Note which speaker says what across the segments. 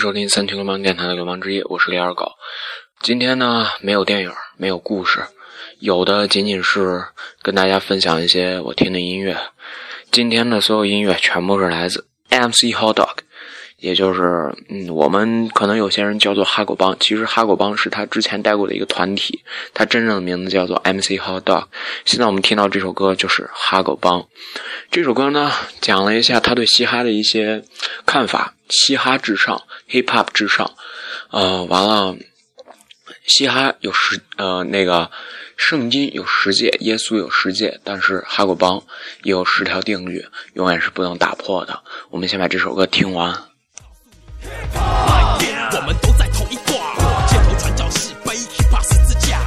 Speaker 1: 收听三群流氓电台的流氓之夜，我是李二狗。今天呢，没有电影，没有故事，有的仅仅是跟大家分享一些我听的音乐。今天的所有音乐全部是来自 MC Hot Dog，也就是嗯，我们可能有些人叫做哈狗帮，其实哈狗帮是他之前带过的一个团体，他真正的名字叫做 MC Hot Dog。现在我们听到这首歌就是哈狗帮。这首歌呢，讲了一下他对嘻哈的一些看法，嘻哈至上，hip hop 至上。呃，完了，嘻哈有十呃那个。圣经有十诫，耶稣有十诫，但是哈狗帮也有十条定律，永远是不能打破的。我们先把这首歌听完。我们都在同一挂，街头传教士背 hiphop 十字架，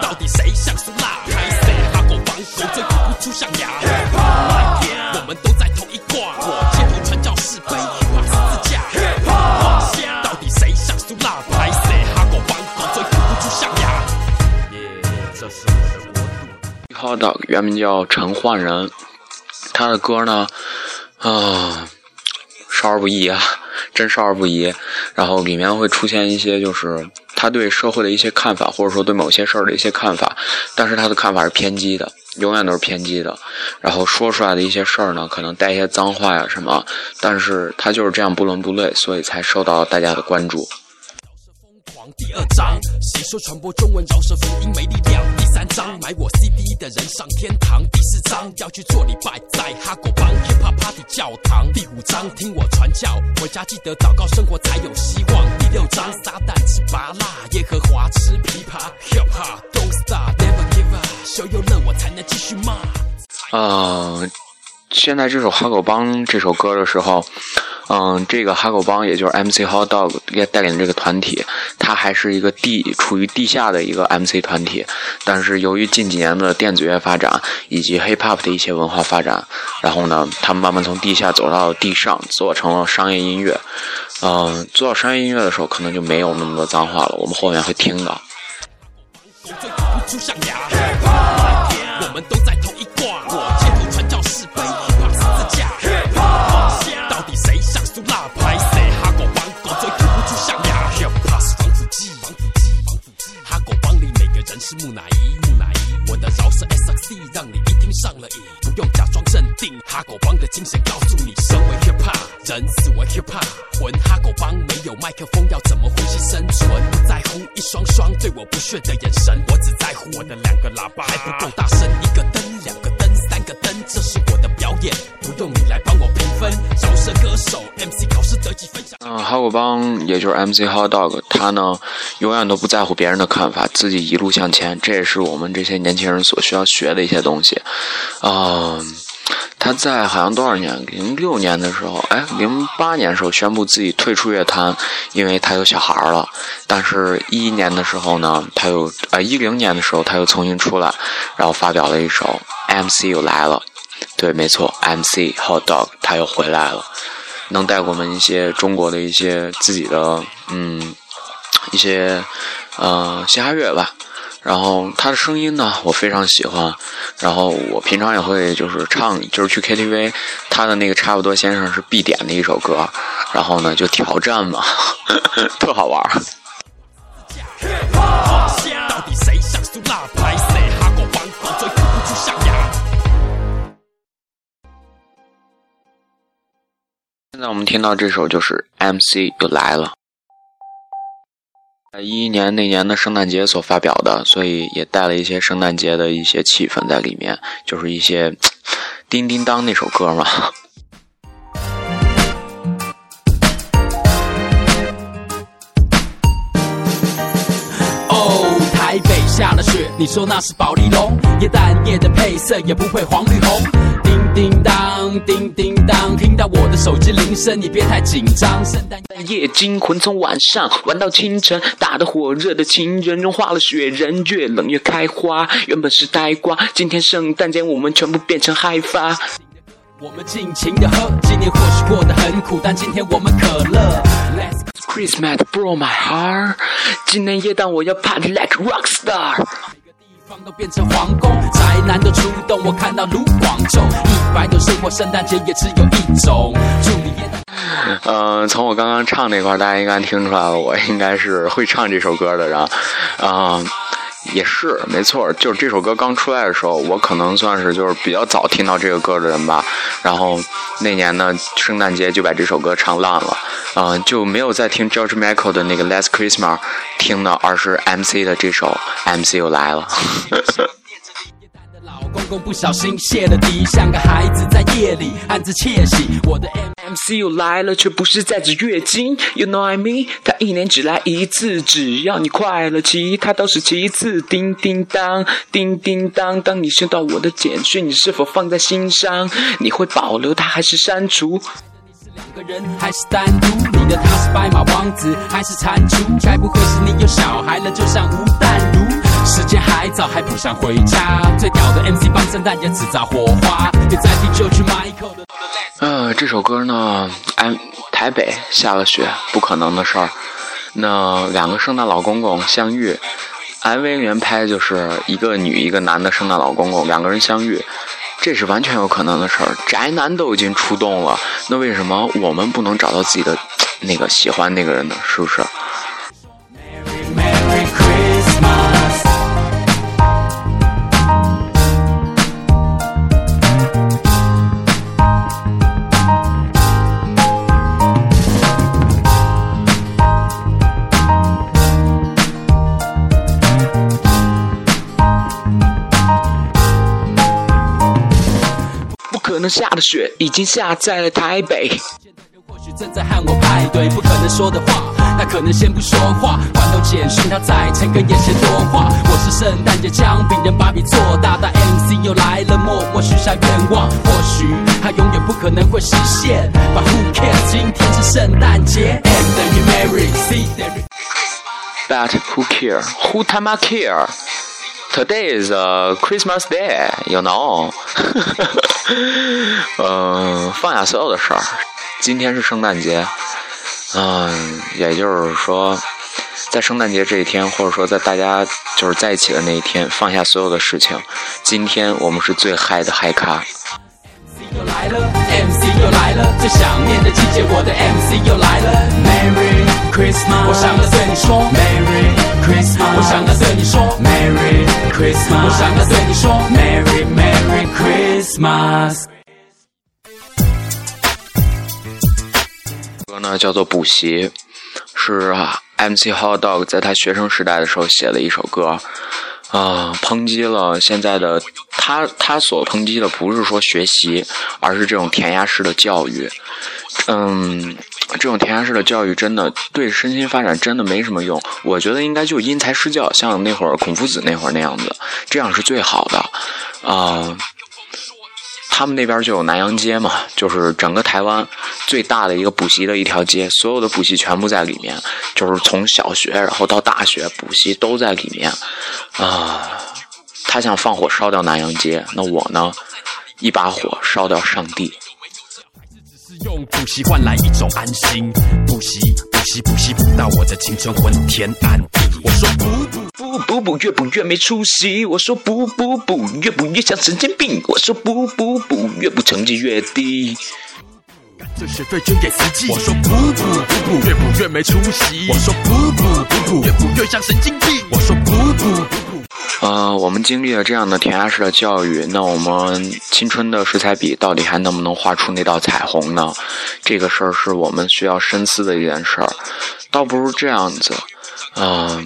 Speaker 1: 到底谁像苏拉？还是哈狗帮狗嘴吐不出象牙？我们都在同一挂，街头传教士背 hiphop 十字架，到底谁像苏拉？还是哈狗帮狗嘴吐不出象牙？Hot Dog 原名叫陈焕仁，他的歌呢，啊，少儿不宜啊，真少儿不宜。然后里面会出现一些，就是他对社会的一些看法，或者说对某些事儿的一些看法，但是他的看法是偏激的，永远都是偏激的。然后说出来的一些事儿呢，可能带一些脏话呀什么，但是他就是这样不伦不类，所以才受到大家的关注。第二章，谁说传播中文饶舌福音没力量？第三章，买我 CD 的人上天堂。第四章，要去做礼拜，在哈狗帮 hip hop party 教堂。第五章，听我传教，回家记得祷告，生活才有希望。第六章，撒旦吃麻辣，耶和华吃琵琶。hip hop don't stop never give up，秀又乐我才能继续骂。啊，现在这首哈狗帮这首歌的时候。嗯，这个哈狗帮也就是 MC Hot Dog 带领这个团体，它还是一个地处于地下的一个 MC 团体。但是由于近几年的电子乐发展以及 Hip Hop 的一些文化发展，然后呢，他们慢慢从地下走到了地上，做成了商业音乐。嗯，做到商业音乐的时候，可能就没有那么多脏话了。我们后面会听到。我们都在上了瘾，不用假装镇定。哈狗帮的精神告诉你，身为 hip hop 人，死为 hip hop 魂。哈狗帮没有麦克风，要怎么呼吸生存？不在乎一双双对我不屑的眼神，我只在乎我的两个喇叭还不够大声。一个灯，两个灯，三个灯，这是我的表演，不用你来帮我评分。饶舌歌手？嗯，哈狗帮也就是 MC Hot Dog，他呢永远都不在乎别人的看法，自己一路向前，这也是我们这些年轻人所需要学的一些东西。嗯，他在好像多少年？零六年的时候，哎，零八年的时候宣布自己退出乐坛，因为他有小孩了。但是，一一年的时候呢，他又呃一零年的时候他又重新出来，然后发表了一首 MC 又来了。对，没错，MC Hot Dog 他又回来了。能带给我们一些中国的一些自己的嗯一些呃嘻哈乐吧，然后他的声音呢我非常喜欢，然后我平常也会就是唱就是去 KTV，他的那个差不多先生是必点的一首歌，然后呢就挑战嘛，特好玩。现在我们听到这首就是 MC 又来了，在一一年那年的圣诞节所发表的，所以也带了一些圣诞节的一些气氛在里面，就是一些 叮叮当那首歌嘛。
Speaker 2: 哦，台北下了雪，你说那是宝丽龙，夜蛋夜的配色也不会黄绿红。叮叮当，叮叮当，听到我的手机铃声，你别太紧张。圣诞夜惊魂，从晚上玩到清晨，打得火热的情人融化了雪人，越冷越开花。原本是呆瓜，今天圣诞节我们全部变成嗨发。我们尽情的喝，今年或许过得很苦，但今天我们可乐。Let's Christmas broke my heart，今年夜档我要 party like rock star。都变成皇宫，宅男都出动，我看到卢广仲，一百种生活，圣诞节也只有一种。祝你耶诞
Speaker 1: 嗯，从我刚刚唱那块，大家应该听出来了，我应该是会唱这首歌的然后。啊、也是没错，就是这首歌刚出来的时候，我可能算是就是比较早听到这个歌的人吧。然后那年呢，圣诞节就把这首歌唱烂了，嗯、就没有再听 George Michael 的那个 Last Christmas 听的，而是 MC 的这首 MC 又来了。
Speaker 2: 老公公不小心泄了底，像个孩子在夜里暗自窃喜。我的 M
Speaker 1: MC 又来了，却不是在指月经，You know I mean？他一年只来一次，只要你快乐，其他都是其次。叮叮当，叮叮当，当你收到我的简讯，你是否放在心上？你会保留它还是删除？
Speaker 2: 两个人还是单独？你的他是白马王子还是蟾蜍？该不会是你有小孩了，就像吴淡如？时间还早，还不想回家。最屌的 MC 帮圣诞节制造火花，别再听 George Michael 的。
Speaker 1: 呃，这首歌呢，哎，台北下了雪，不可能的事儿。那两个圣诞老公公相遇，MV 里面拍就是一个女一个男的圣诞老公公两个人相遇，这是完全有可能的事儿。宅男都已经出动了，那为什么我们不能找到自己的那个喜欢那个人呢？是不是？下的雪已经下在了台北。
Speaker 2: 或许正在和我派对，不可能说的话，他可能先不说话。罐头简讯，他在诚恳也嫌多话。我是圣诞节将饼人把笔做大，但 MC 又来了，默默许下愿望。或许他永远不可能会实现，But who cares？今天是圣诞节，M 等于 Mary，C 等于。
Speaker 1: But who care? Who 他妈 care? Today is a Christmas day, you know。嗯，放下所有的事儿，今天是圣诞节。嗯，也就是说，在圣诞节这一天，或者说在大家就是在一起的那一天，放下所有的事情。今天我们是最嗨的嗨咖。
Speaker 2: 又来了，MC 又来了，最想念的季节，我的 MC 又来了。Merry Christmas，我想要对你说，Merry Christmas，我想要对你说，Merry Christmas，我想要对你说，Merry Merry Christmas。
Speaker 1: 歌呢叫做《补习》，是 MC Hot Dog 在他学生时代的时候写的一首歌，啊、抨击了现在的他，他所抨击的不是说学习，而是这种填鸭式的教育。嗯，这种填鸭式的教育真的对身心发展真的没什么用。我觉得应该就因材施教，像那会儿孔夫子那会儿那样子，这样是最好的。啊、他们那边就有南阳街嘛，就是整个台湾最大的一个补习的一条街，所有的补习全部在里面，就是从小学然后到大学补习都在里面。啊、他想放火烧掉南阳街，那我呢，一把火烧掉上帝。
Speaker 3: 是用补习换来一种安心，补习补习补习补到我的青春昏天暗地。我说补补
Speaker 1: 补补补，越补越没出息。我说补补补，越补越像神经病。我说补补补，越补成绩越低。
Speaker 3: 这学费捐给慈济。我说补补补补，越补越没出息。我说补补补补，越补越像神经病。我说补补补补。
Speaker 1: 呃，我们经历了这样的填鸭式的教育，那我们青春的水彩笔到底还能不能画出那道彩虹呢？这个事儿是我们需要深思的一件事儿。倒不如这样子，嗯、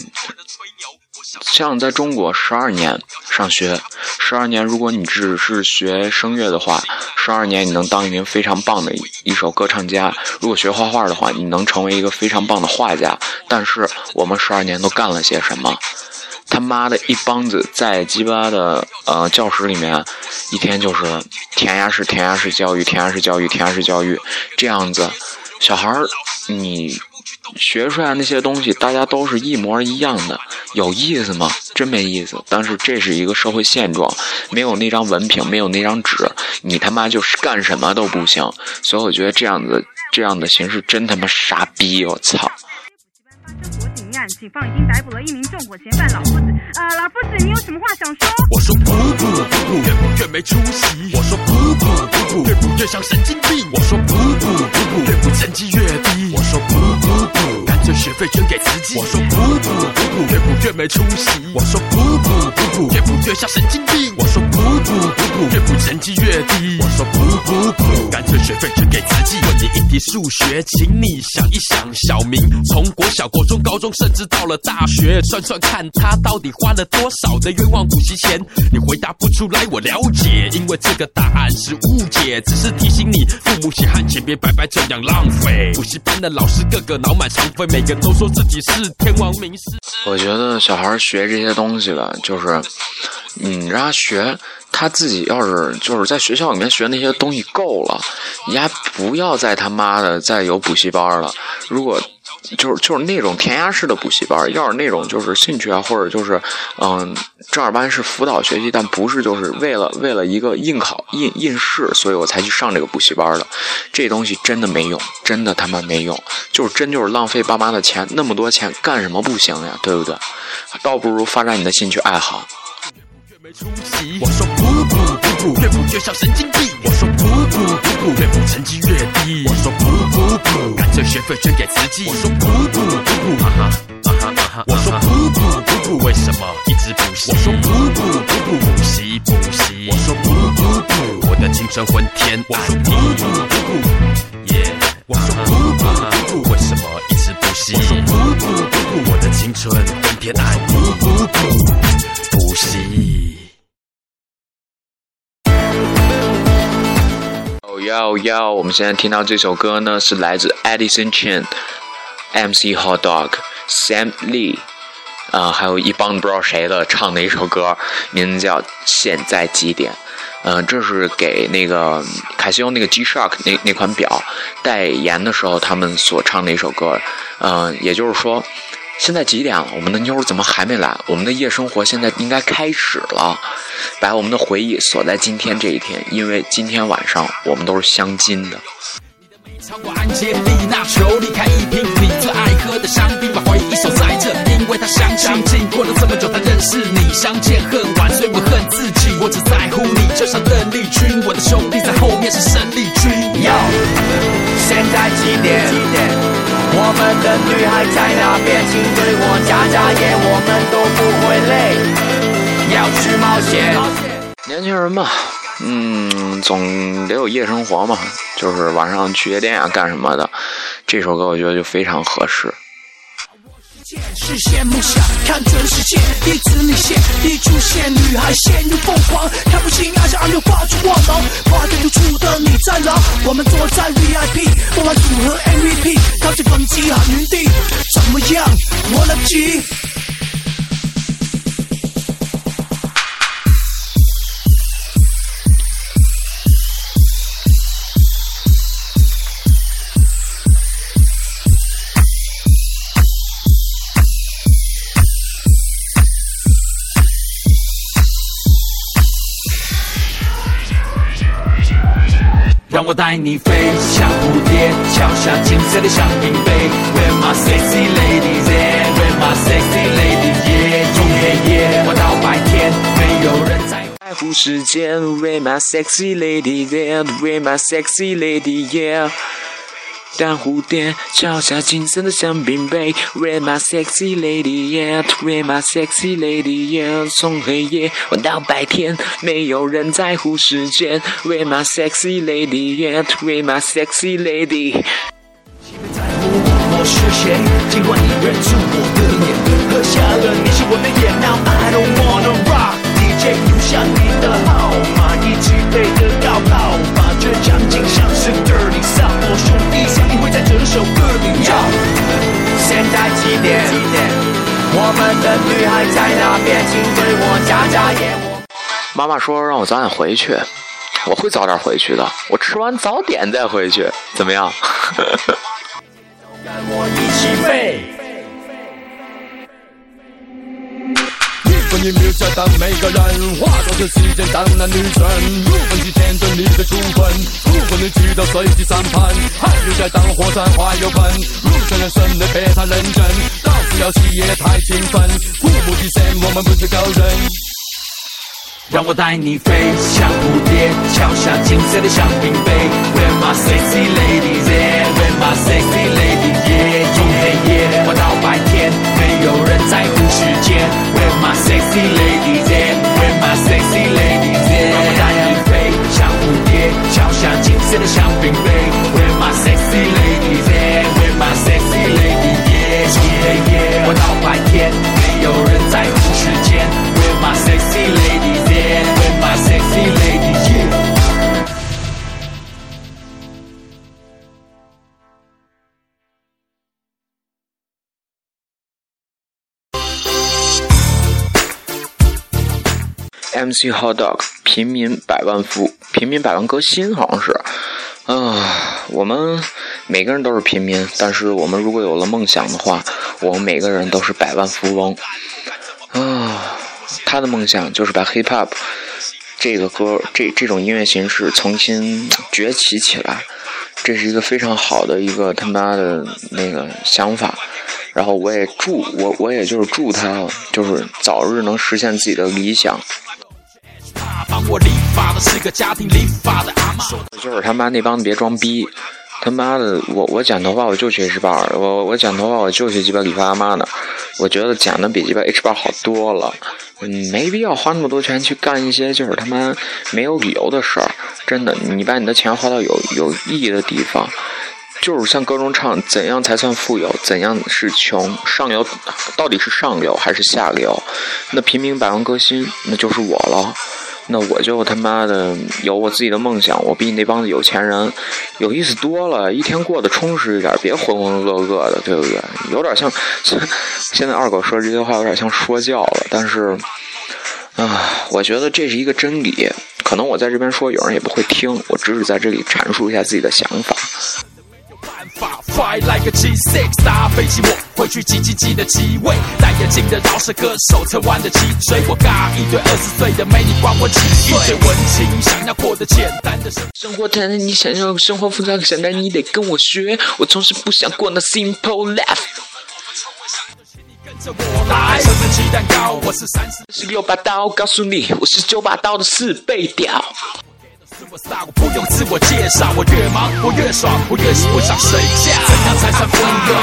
Speaker 1: 像在中国十二年上学，十二年，如果你只是学声乐的话，十二年你能当一名非常棒的一首歌唱家；如果学画画的话，你能成为一个非常棒的画家。但是我们十二年都干了些什么？他妈的一帮子在鸡巴的呃教室里面，一天就是填鸭式、填鸭式教育、填鸭式教育、填鸭式教育，这样子，小孩儿你学出来那些东西，大家都是一模一样的，有意思吗？真没意思。但是这是一个社会现状，没有那张文凭，没有那张纸，你他妈就是干什么都不行。所以我觉得这样子这样的形式真他妈傻逼，我操！
Speaker 4: 警方已经逮捕了一名纵火嫌犯老夫子。呃，老夫子，你有什么话想说？
Speaker 3: 我说不不不不，越不越没出息。我说不不不不，越不越像神经病。我说不不不不，越不成绩越低。我说不不不，干脆学费捐给慈济。我说不不不不，越不越没出息。我说不不不不，越不越像神经病。我说不不不不，越不成绩越低。我说不不不，干脆学费捐给慈济。问你一题数学，请你想一想，小明从国小、国中、高中，甚知到了大学，算算看他到底花了多少的冤枉补习钱。你回答不出来，我了解，因为这个答案是误解，只是提醒你，父母血汗钱别白白这样浪费。补习班的老师个个脑满肠肥，每个都说自己是天王名师。
Speaker 1: 我觉得小孩学这些东西吧，就是你让他学，他自己要是就是在学校里面学那些东西够了，你还不要再他妈的再有补习班了。如果就是就是那种填鸭式的补习班，要是那种就是兴趣啊，或者就是嗯正儿八经是辅导学习，但不是就是为了为了一个应考应应试，所以我才去上这个补习班的。这东西真的没用，真的他妈没用，就是真就是浪费爸妈的钱，那么多钱干什么不行呀？对不对？倒不如发展你的兴趣爱好。
Speaker 3: 没出息。我说不不不不，越不越像神经病。我说不补不补，越补成绩越低。我说不不不，干脆学费捐给慈济。我说不不不不，哈哈啊哈啊哈。我说不不不不，为什么一直补习？我说不不不不，补习补习。我说不不不，我的青春昏天暗地。我说不不不，耶。我说不不不不，为什么一直补习？我说不不，春天暗地。不不不，补习。
Speaker 1: 哦哟哟！我们现在听到这首歌呢，是来自 Edison Chen、MC Hot Dog、Sam Lee，啊、还有一帮不知道谁的唱的一首歌，名字叫《现在几点》。嗯、这是给那个凯西欧那个 G Shock 那那款表代言的时候，他们所唱的一首歌。嗯、也就是说，现在几点了？我们的妞儿怎么还没来？我们的夜生活现在应该开始了。把我们的回忆锁在今天这一天，因为今天晚上我们都是相亲的。
Speaker 2: 你的美超过安杰丽娜裘离开一瓶你最爱喝的香槟，把回忆锁在这，因为他相信，经过了这么久才认识你，相见恨晚，所以我恨自己，我只在乎你，就像邓丽君，我的兄弟在后面是生力军。
Speaker 5: 哟，现在几点？我们的女孩在那边，请对我眨眨眼，我们都不会累，要去冒险。
Speaker 1: 年轻人嘛，嗯，总得有夜生活嘛，就是晚上去夜店啊，干什么的。这首歌我觉得就非常合适。
Speaker 6: 实现梦想，看准世界，一直领先，一出现，女孩陷入疯狂，看不清爱情，而又挂住光芒，花开突出的你在哪？我们坐在 VIP，梦幻组合 MVP，靠近风机喊云地，怎么样？我来接。
Speaker 2: 让我带你飞，像蝴蝶，跳下金色的香槟杯。We're my sexy ladies at? Where my sexy ladies? Yeah，从黑夜玩到白天，没有人在。
Speaker 1: 在乎时间 We're my sexy lady there, we're my sexy lady yeah？当蝴蝶敲下金色的香槟杯，Where my sexy lady yeah？Where my sexy lady yeah？从黑夜玩到白天，没有人在乎时间，Where my sexy lady yeah？Where my sexy lady？
Speaker 6: 在乎我是谁？尽管你认出我的脸，喝下了你是我的眼。Now I don't wanna rock DJ，留下你的号码，一起飞得高高，场景像是 dirty South，我兄弟会在这首歌里。
Speaker 5: 现在几点？我们的女孩在那边，请对我眨眨眼。我
Speaker 1: 妈妈说让我早点回去，我会早点回去的。我吃完早点再回去，怎么样？
Speaker 5: 跟 我一起飞。
Speaker 7: 你没有在当每个人化作这世界上男女神，如果你见证你的处分，如果你知道随机三盘，还留在当火山花有喷，入选人生的别太认真，到此不要戏也太兴奋，父母的神，我们不是高人。
Speaker 5: 让我带你飞，像蝴蝶，敲下金色的香槟杯。Where my sexy ladies at？Where my sexy ladies yeah？从黑夜玩到白天，没有人在乎时间。Where my sexy ladies at？Where my sexy ladies at？让我带你飞，像蝴蝶，敲下金色的香槟杯。Where my sexy ladies at？Where my sexy ladies yeah？从黑夜我到白天，没有人
Speaker 1: MC Hot Dog，平民百万富，平民百万歌星，好像是。啊，我们每个人都是平民，但是我们如果有了梦想的话，我们每个人都是百万富翁。啊，他的梦想就是把 Hip Hop 这个歌，这这种音乐形式重新崛起起来，这是一个非常好的一个他妈的那个想法。然后我也祝我，我也就是祝他，就是早日能实现自己的理想。
Speaker 2: 我理发的是个家庭理发的阿妈。
Speaker 1: 就是他妈那帮子别装逼，他妈的，我我剪头发我就去 H 八，我我剪头发我就去鸡巴理发阿妈呢，我觉得剪的比鸡巴 H 八好多了，嗯，没必要花那么多钱去干一些就是他妈没有理由的事儿，真的，你把你的钱花到有有意义的地方。就是像歌中唱，怎样才算富有？怎样是穷？上游到底是上流还是下流？那平民百万歌星，那就是我了。那我就他妈的有我自己的梦想，我比你那帮子有钱人有意思多了，一天过得充实一点，别浑浑噩噩的，对不对？有点像现在二狗说这些话有点像说教了，但是啊，我觉得这是一个真理。可能我在这边说，有人也不会听，我只是在这里阐述一下自己的想法。
Speaker 2: 法 Fly like a G6 搭飞机，我会去挤挤挤的机位，戴眼镜的饶舌歌手侧弯的脊椎，我尬一堆二十岁的美女管我几岁，一堆文青想要过得简单的生
Speaker 1: 生活太难，你想要生活复杂简单，你得跟我学。我从是不想过那 simple life。
Speaker 2: 跟着我来，生生鸡蛋糕，我是三十
Speaker 1: 十六把刀，告诉你，我是九把刀的四倍屌。
Speaker 2: 我傻我不用自我介绍，我越忙我越爽，我越是不想睡觉。怎样才算富有？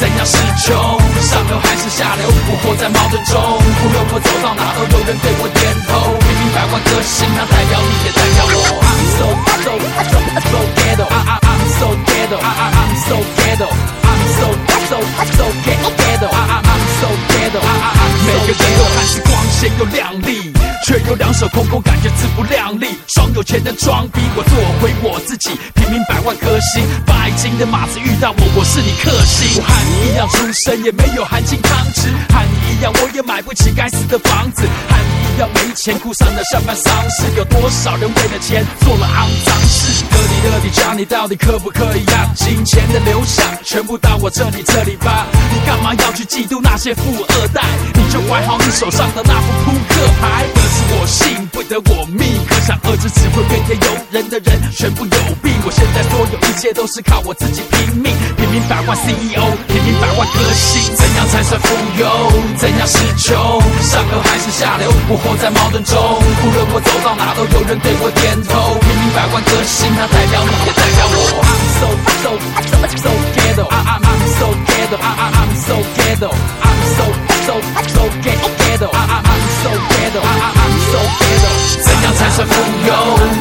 Speaker 2: 怎样是穷？上流还是下流？我活在矛盾中，无论我走到哪都有人对我点头。平民百万歌星，它代表你也代表我。I'm so so so so ghetto, I I I'm so ghetto, I I I'm so ghetto, I'm so so so ghetto, I I I'm so ghetto, I I I'm so 每个人都看似光鲜又亮丽。却有两手空空，感觉自不量力。装有钱的装逼，我做回我自己。平民百万颗星，拜金的马子遇到我，我是你克星。我和你一样出身，也没有含金汤匙。和你一样，我也买不起该死的房子。和你一样没钱，哭上了上班丧事。有多少人为了钱做了肮脏事？到底到底家你到底可不可以呀？金钱的流向全部到我这里这里吧。你干嘛要去嫉妒那些富二代？你就管好你手上的那副扑克牌。是我信不得我命，可想而知，只会怨天尤人的人全部有病。我现在所有一切都是靠我自己拼命，平民百万 CEO，平民百万歌星，怎样才算富有？怎样是穷？上流还是下流？我活在矛盾中，无论我走到哪都有人对我点头。平民百万歌星，它代表你，也代表我。I'm so so so so ghetto, I I'm so ghetto, I I'm so ghetto, I'm so so so ghetto, I I'm so ghetto, I I'm so ghetto。怎样才算富有？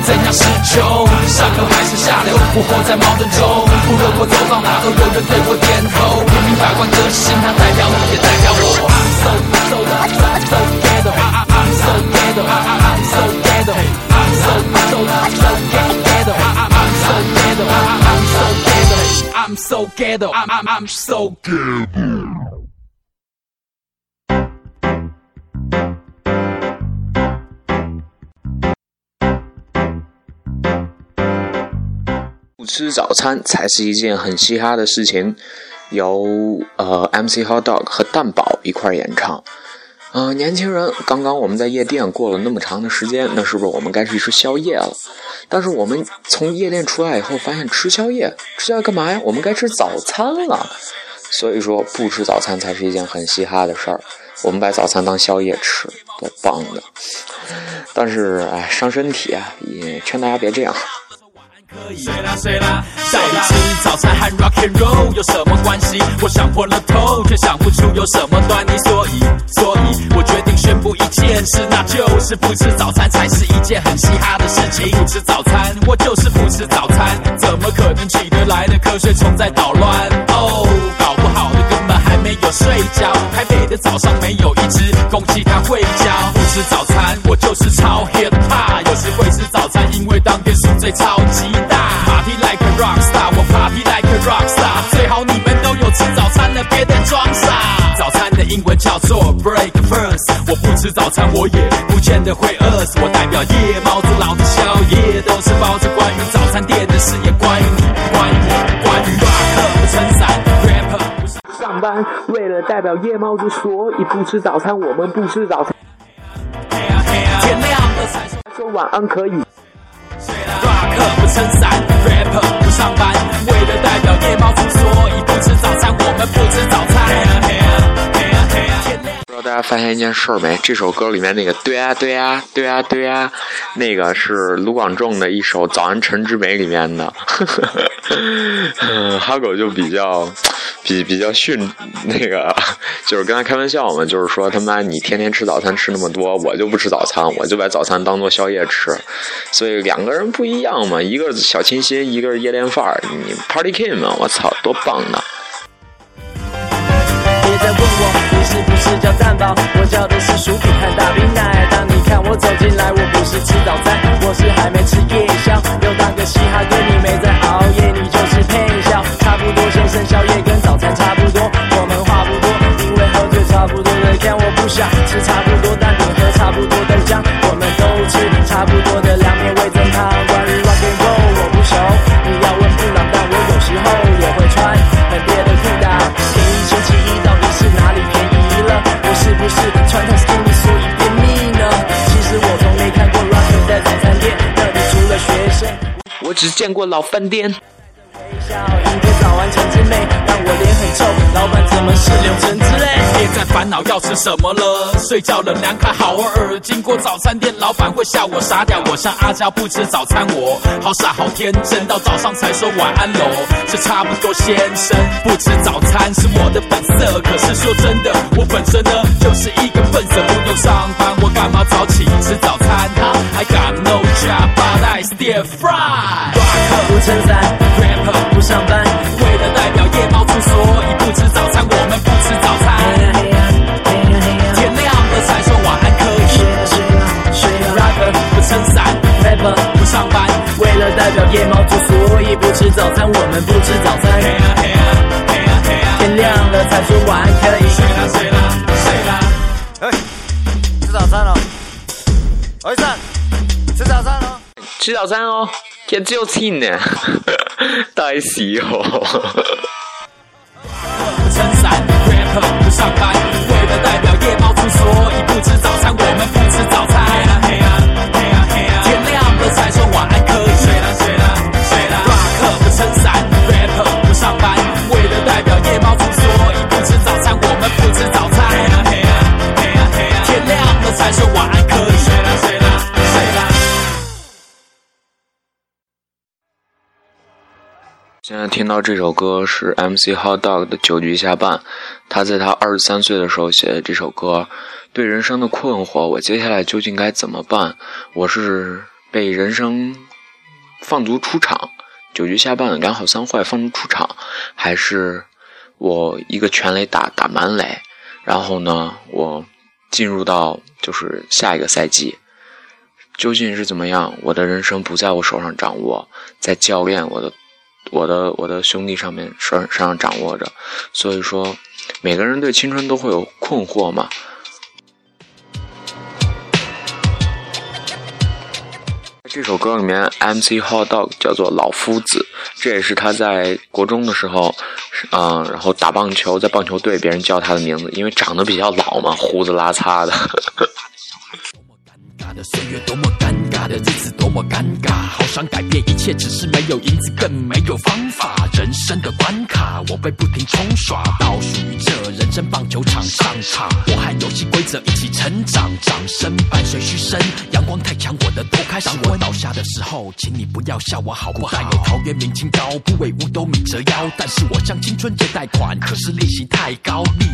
Speaker 2: 怎样是穷？上流还是下流？我活在矛盾中，无论我走到哪都有人对我点头。平民百万歌星，它代表你，也代表我。I'm so so so so ghetto, I I'm so ghetto, I I'm so ghetto, I'm so so so ghetto, I I'm so ghetto, I I'm so ghetto, I'm so ghetto, I'm I'm I'm so ghetto。
Speaker 1: 吃早餐才是一件很嘻哈的事情。由呃 MC Hot Dog 和蛋宝一块儿演唱。呃，年轻人，刚刚我们在夜店过了那么长的时间，那是不是我们该去吃宵夜了？但是我们从夜店出来以后，发现吃宵夜，吃宵夜干嘛呀？我们该吃早餐了。所以说不吃早餐才是一件很嘻哈的事儿。我们把早餐当宵夜吃，多棒的！但是哎，伤身体啊，也劝大家别这样。
Speaker 2: 可以睡啦睡啦，到底吃早餐和 rock and roll 有什么关系？我想破了头，却想不出有什么端倪。所以，所以我决定宣布一件事，那就是不吃早餐才是一件很嘻哈的事情。不吃早餐，我就是不吃早餐，怎么可能起得来的瞌睡虫在捣乱？哦，搞不好的根本还没有睡觉。台北的早上没有一只公鸡它会叫。不吃早餐，我就是超 hip hop。有时会吃早餐，因为当天宿醉超级吃早餐了，别再装傻。早餐的英文叫做 breakfast。我不吃早餐，我也不见得会饿死。我代表夜猫子，老子宵夜都是包子。关于早餐店的事，也关于你，关于我，关于 rock 不撑伞，rapper 不上
Speaker 8: 上班，为了代表夜猫子，所以不吃早餐。我们不吃早餐，
Speaker 2: 天亮了才说
Speaker 8: 说晚安可以。
Speaker 2: Rock 不撑伞，rapper 不上班，为了代表夜猫子，所以不吃早餐。我们不吃早餐。
Speaker 1: 不知道大家发现一件事儿没？这首歌里面那个对啊对啊对啊对啊，那个是卢广仲的一首《早安晨之美》里面的。嗯，哈狗就比较比比较训那个，就是跟他开玩笑嘛，就是说他妈你天天吃早餐吃那么多，我就不吃早餐，我就把早餐当做宵夜吃。所以两个人不一样嘛，一个是小清新，一个是夜店范儿。你 Party King 嘛，我操，多棒呢！
Speaker 9: 是叫蛋堡，我叫的是薯饼和大冰奶。当你看我走进来，我不是吃早餐，我是还没吃夜宵。又当个嘻哈哥，你没在熬夜，你就是配笑。差不多先生宵夜跟早餐差不多，我们话不多，因为喝醉差不多的看我不想吃差不多，但你喝差不多的酱，我们都吃差不多的凉面味不是穿太 skinny 所以便秘呢？其实我从没看过 rock 在早餐店，那里除了学生。
Speaker 1: 我只见过老饭店。
Speaker 9: 笑，迎接早安晨之美，但我脸很臭，老板怎么是柳橙之类？
Speaker 2: 别再烦恼要吃什么了，睡觉了凉快好耳。经过早餐店，老板会笑我傻屌。我像阿娇不吃早餐，我好傻好天真，到早上才说晚安喽。这差不多先生，不吃早餐是我的本色。可是说真的，我本身呢就是一个笨色，不用上班，我干嘛早起吃早餐表夜猫族，所以不吃早餐，我们不吃早餐。嘿呀嘿呀嘿呀嘿呀，
Speaker 9: 天亮了才说晚安可以。
Speaker 2: 睡啦睡啦睡啦。
Speaker 5: 哎，吃早餐了，儿子，吃早餐了。
Speaker 1: 吃早餐哦，天只有天呢，大喜哦。
Speaker 2: 不 撑伞，rapper 不上班，
Speaker 1: 现在听到这首歌是 MC Hot Dog 的《九局下半》，他在他二十三岁的时候写的这首歌，对人生的困惑，我接下来究竟该怎么办？我是被人生放逐出场，九局下半两好三坏放逐出场，还是我一个全垒打打满垒，然后呢，我进入到就是下一个赛季，究竟是怎么样？我的人生不在我手上掌握，在教练我的。我的我的兄弟上面身身上掌握着，所以说每个人对青春都会有困惑嘛。这首歌里面，MC Hot Dog 叫做老夫子，这也是他在国中的时候，嗯，然后打棒球，在棒球队别人叫他的名字，因为长得比较老嘛，胡子拉碴的。
Speaker 3: 的岁月多么尴尬的日子多么尴尬，好想改变一切，只是没有银子，更没有方法。人生的关卡，我被不停冲刷，倒数于这人生棒球场上场。我和游戏规则一起成长，掌声伴随嘘声，阳光太强，我的头开始。当我倒下的时候，请你不要笑我好不好？有桃园明清高，不为五斗米折腰，但是我向青春借贷款，可是利息太高。利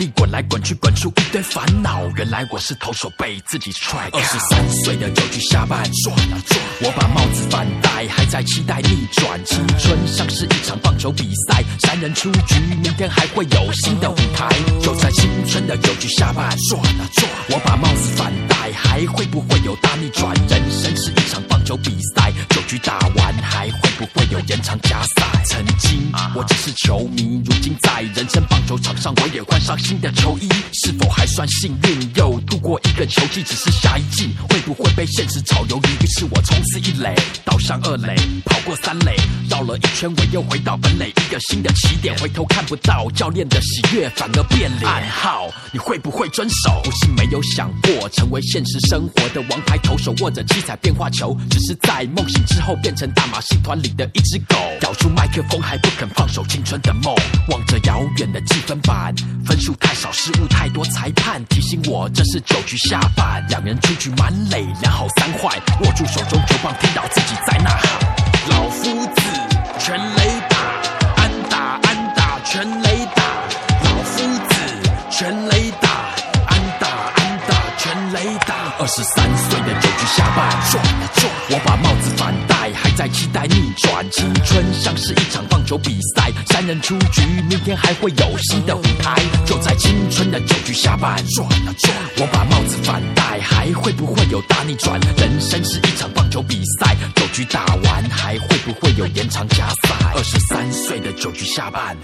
Speaker 3: 滚利滚来滚去滚出一堆烦恼，原来我是投手被自己踹。二十三岁的九局下半，转啊转，我把帽子反戴，还在期待逆转。青春像是一场棒球比赛，三人出局，明天还会有新的舞台。就在青春的九局下半，转啊转，我把帽子反戴，还会不会有大逆转？人生是一场棒球比赛，九局打完还会不会有延长加赛？曾经我只是球迷，如今在人生棒球场上，我也换上新的球衣，是否还算幸运？又度过一个球季，只是下一季会不会被现实炒鱿鱼？于是我冲刺一垒，倒向二垒，跑过三垒，绕了一圈，我又回到本垒，一个新的起点。回头看不到教练的喜悦，反而变脸。暗号，你会不会遵守？不是没有想过成为现实生活的王牌投手，握着七彩变化球，只是在梦醒之后变成大马戏团里的一只狗，咬住麦克风还不肯放手青春的梦，望着遥远的计分板，分数太少，失误太多，裁判提醒我这是九局下半，两人出局满垒，两好三坏，握住手中球棒，听到自己在呐喊，老夫子全垒打，安打安打全垒打，老夫子全垒打，十三岁的九局下半，转啊转，我把帽子反戴，还在期待逆转。青春像是一场棒球比赛，三人出局，明天还会有新的舞台。就在青春的九局下半，转啊转，我把帽子反戴，还会不会有大逆转？人生是一场棒球比赛，九局打完还会不会有延长加赛？二十三岁的九局下半。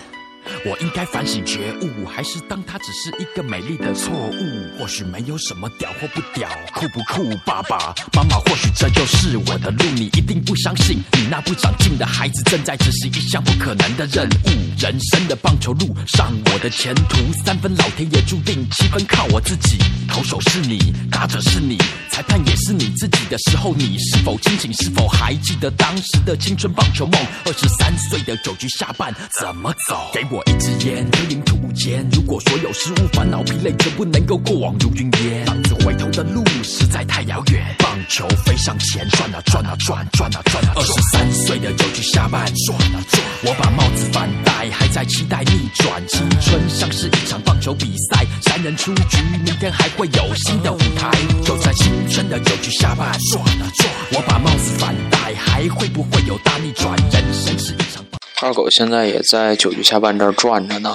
Speaker 3: 我应该反省觉悟，还是当它只是一个美丽的错误？或许没有什么屌或不屌，酷不酷？爸爸妈妈，或许这就是我的路，你一定不相信。你那不长进的孩子正在执行一项不可能的任务。人生的棒球路上，我的前途三分老天爷注定，七分靠我自己。投手是你，打者是你，裁判也是你自己的时候，你是否清醒？是否还记得当时的青春棒球梦？二十三岁的九局下半怎么走？给我我一支烟，吞领土间。如果所有失误、烦恼、疲累全部能够过往如云烟，浪子回头的路实在太遥远。棒球飞向前，转啊转啊转，转啊转啊。二十三岁的九局下半，转啊转，我把帽子反戴，还在期待逆转。青春像是一场棒球比赛，三人出局，明天还会有新的舞台。就在青春的九局下半，转啊转，我把帽子反戴，还会不会有大逆转？人生是一场。
Speaker 1: 二狗现在也在九局下半这儿转着呢，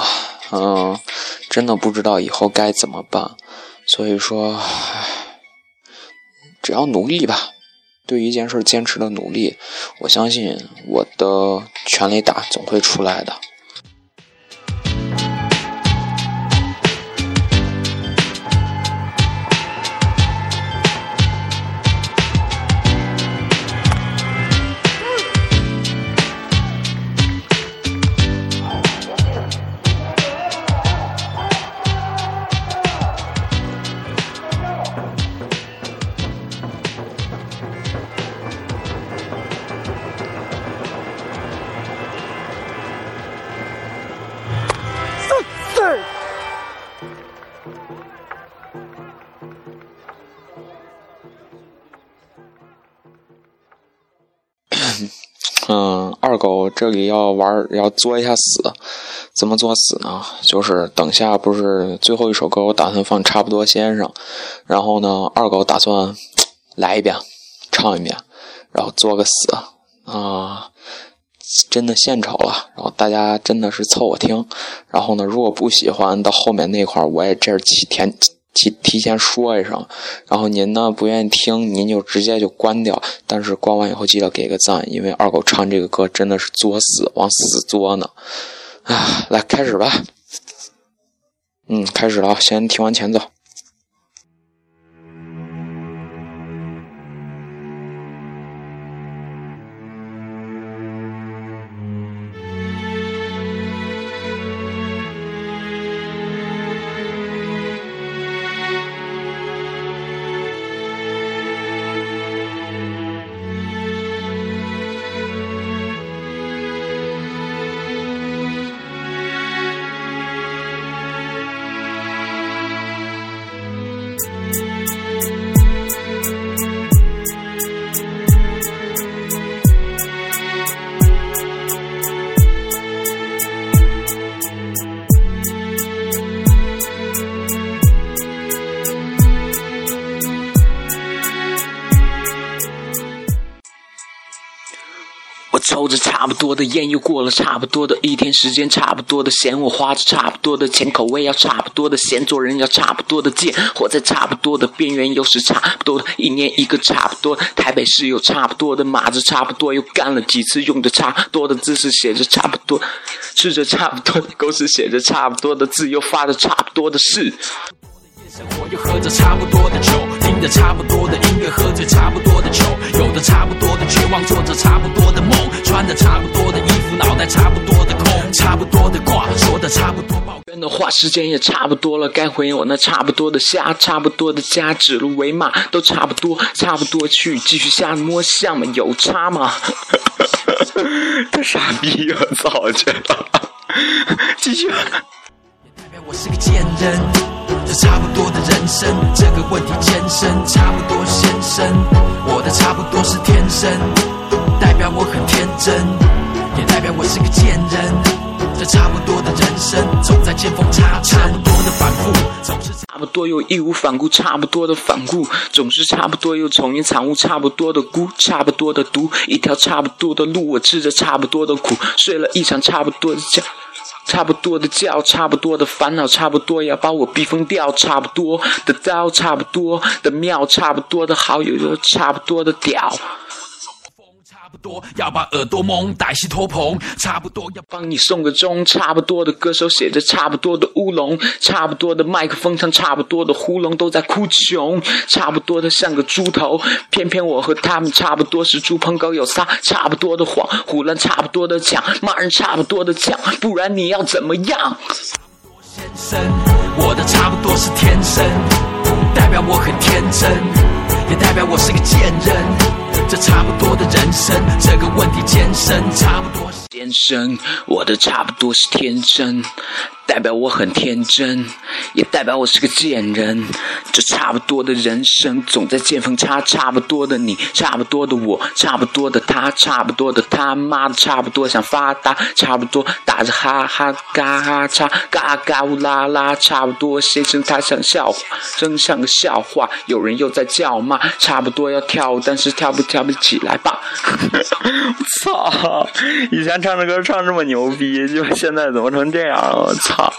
Speaker 1: 嗯，真的不知道以后该怎么办，所以说，只要努力吧，对一件事坚持的努力，我相信我的全力打总会出来的。这里要玩，要作一下死，怎么作死呢？就是等下不是最后一首歌，我打算放《差不多先生》，然后呢，二狗打算来一遍，唱一遍，然后作个死啊，真的献丑了。然后大家真的是凑合听，然后呢，如果不喜欢，到后面那块我也这儿提前提提前说一声，然后您呢不愿意听，您就直接就关掉。但是关完以后记得给个赞，因为二狗唱这个歌真的是作死，往死作呢。啊，来开始吧。嗯，开始了，先听完前奏。抽着差不多的烟，又过了差不多的一天时间，差不多的闲，我花着差不多的钱，口味要差不多的咸，做人要差不多的贱，活在差不多的边缘，又是差不多的一年一个差不多。台北市有差不多的马子，差不多又干了几次，用着差不多的姿势，写着差不多，吃着差不多的狗屎，写着差不多的字，又发着差不多的誓。
Speaker 3: 生活又喝着差不多的酒，听着差不多的音乐，喝着差不多的酒，有着差不多的绝望，做着差不多的梦，穿着差不多的衣服，脑袋差不多的空，差不多的挂说的差不多。
Speaker 1: 人的话，时间也差不多了，该回我那差不多的虾，差不多的家，指鹿为马，都差不多，差不多去继续瞎摸象嘛，有差吗？这傻逼呀！操去了，继续。
Speaker 3: 代表我是个贱人，这差不多的人生，这个问题艰深，差不多先生，我的差不多是天生，代表我很天真，也代表我是个贱人。这差不多的人生，总在见缝插针，差不多的反复，总是
Speaker 1: 差不多又义无反顾，差不多的反顾，总是差不多又丛林产物，差不多的孤，差不多的毒，一条差不多的路，我吃着差不多的苦，睡了一场差不多的觉。差不多的叫，差不多的烦恼，差不多要把我逼疯掉，差不多的刀，差不多的妙，差不多的好友，又差不多的屌。
Speaker 3: 差不多要把耳朵蒙，歹戏托棚，差不多要
Speaker 1: 帮你送个钟，差不多的歌手写着差不多的乌龙，差不多的麦克风唱差不多的呼隆都在哭穷，差不多的像个猪头，偏偏我和他们差不多是猪朋狗友仨，差不多的谎，胡乱差不多的讲，骂人差不多的讲，不然你要怎么样？
Speaker 3: 先生，我的差不多是天生，代表我很天真，也代表我是个贱人。这差不多的人生，这个问题艰深，差不多。
Speaker 1: 先生，我的差不多是天真，代表我很天真，也代表我是个贱人。这差不多的人生，总在见缝插，差不多的你，差不多的我，差不多的他，差不多的他妈的，差不多想发达，差不多打着哈哈嘎哈叉嘎嘎乌拉拉，差不多先生他像笑话，真像个笑话。有人又在叫骂，差不多要跳舞，但是跳不跳不起来吧？操！以前唱着歌唱这么牛逼，就现在怎么成这样了？我操！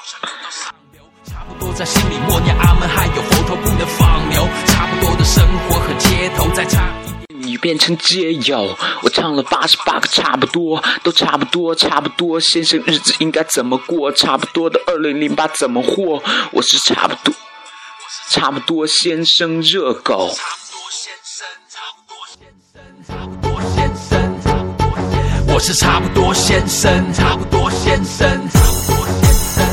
Speaker 3: 在心里默念阿门，还有佛头不能放牛。差不多的生活和街头再差。
Speaker 1: 你变成街友，我唱了八十八个差不多，都差不多，差不多。先生日子应该怎么过？差不多的二零零八怎么过？我是差不多，差不多先生热狗。
Speaker 3: 我是差不多先生，差不多先生，差不多先生。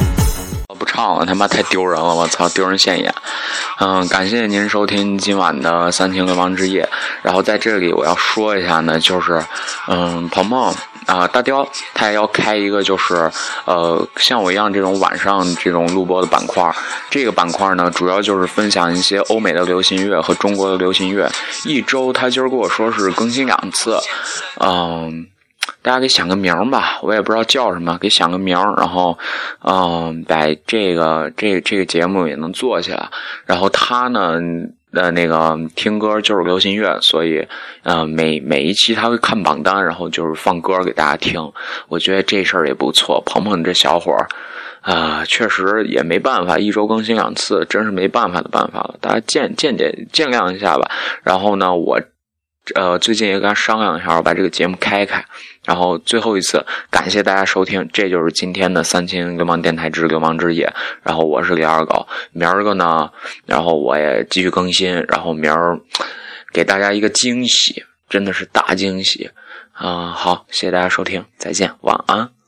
Speaker 1: 我不唱了，他妈太丢人了！我操，丢人现眼。嗯，感谢您收听今晚的《三秦流氓之夜》。然后在这里我要说一下呢，就是，嗯，鹏鹏啊，大雕他也要开一个，就是呃，像我一样这种晚上这种录播的板块。这个板块呢，主要就是分享一些欧美的流行乐和中国的流行乐。一周他今儿跟我说是更新两次，嗯。大家给想个名儿吧，我也不知道叫什么，给想个名儿，然后，嗯，把这个这这个节目也能做起来。然后他呢，呃，那个听歌就是流行乐，所以，呃，每每一期他会看榜单，然后就是放歌给大家听。我觉得这事儿也不错。鹏鹏这小伙儿，啊，确实也没办法，一周更新两次，真是没办法的办法了。大家见见见见谅一下吧。然后呢，我。呃，最近也跟他商量一下，我把这个节目开开。然后最后一次感谢大家收听，这就是今天的三清流氓电台之流氓之夜。然后我是李二狗，明儿个呢，然后我也继续更新。然后明儿给大家一个惊喜，真的是大惊喜啊！好，谢谢大家收听，再见，晚安。